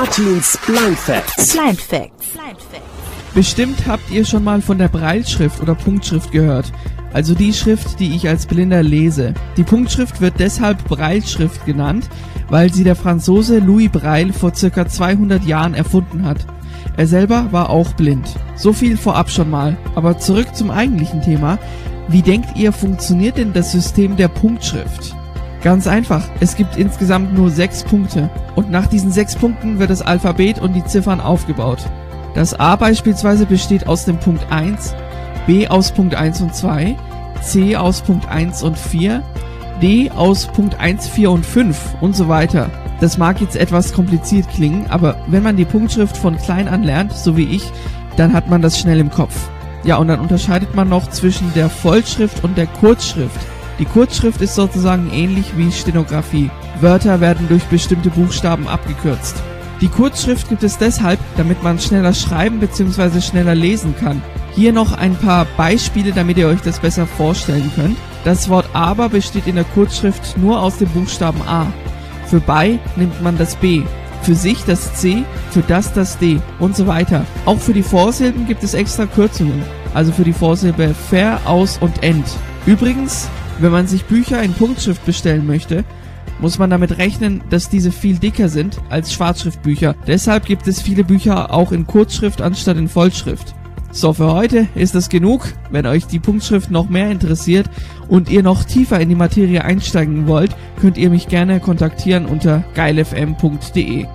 Artins Blind Facts. Blind Facts. Bestimmt habt ihr schon mal von der Breilschrift oder Punktschrift gehört. Also die Schrift, die ich als Blinder lese. Die Punktschrift wird deshalb Breilschrift genannt, weil sie der Franzose Louis Braille vor circa 200 Jahren erfunden hat. Er selber war auch blind. So viel vorab schon mal. Aber zurück zum eigentlichen Thema. Wie denkt ihr, funktioniert denn das System der Punktschrift? Ganz einfach, es gibt insgesamt nur sechs Punkte. Und nach diesen sechs Punkten wird das Alphabet und die Ziffern aufgebaut. Das A beispielsweise besteht aus dem Punkt 1, B aus Punkt 1 und 2, C aus Punkt 1 und 4, D aus Punkt 1, 4 und 5 und so weiter. Das mag jetzt etwas kompliziert klingen, aber wenn man die Punktschrift von klein an lernt, so wie ich, dann hat man das schnell im Kopf. Ja, und dann unterscheidet man noch zwischen der Vollschrift und der Kurzschrift. Die Kurzschrift ist sozusagen ähnlich wie Stenografie. Wörter werden durch bestimmte Buchstaben abgekürzt. Die Kurzschrift gibt es deshalb, damit man schneller schreiben bzw. schneller lesen kann. Hier noch ein paar Beispiele, damit ihr euch das besser vorstellen könnt. Das Wort aber besteht in der Kurzschrift nur aus dem Buchstaben A. Für bei nimmt man das B, für sich das C, für das das D und so weiter. Auch für die Vorsilben gibt es extra Kürzungen, also für die Vorsilbe ver, aus und end. Übrigens, wenn man sich Bücher in Punktschrift bestellen möchte, muss man damit rechnen, dass diese viel dicker sind als Schwarzschriftbücher. Deshalb gibt es viele Bücher auch in Kurzschrift anstatt in Vollschrift. So, für heute ist das genug. Wenn euch die Punktschrift noch mehr interessiert und ihr noch tiefer in die Materie einsteigen wollt, könnt ihr mich gerne kontaktieren unter geilfm.de.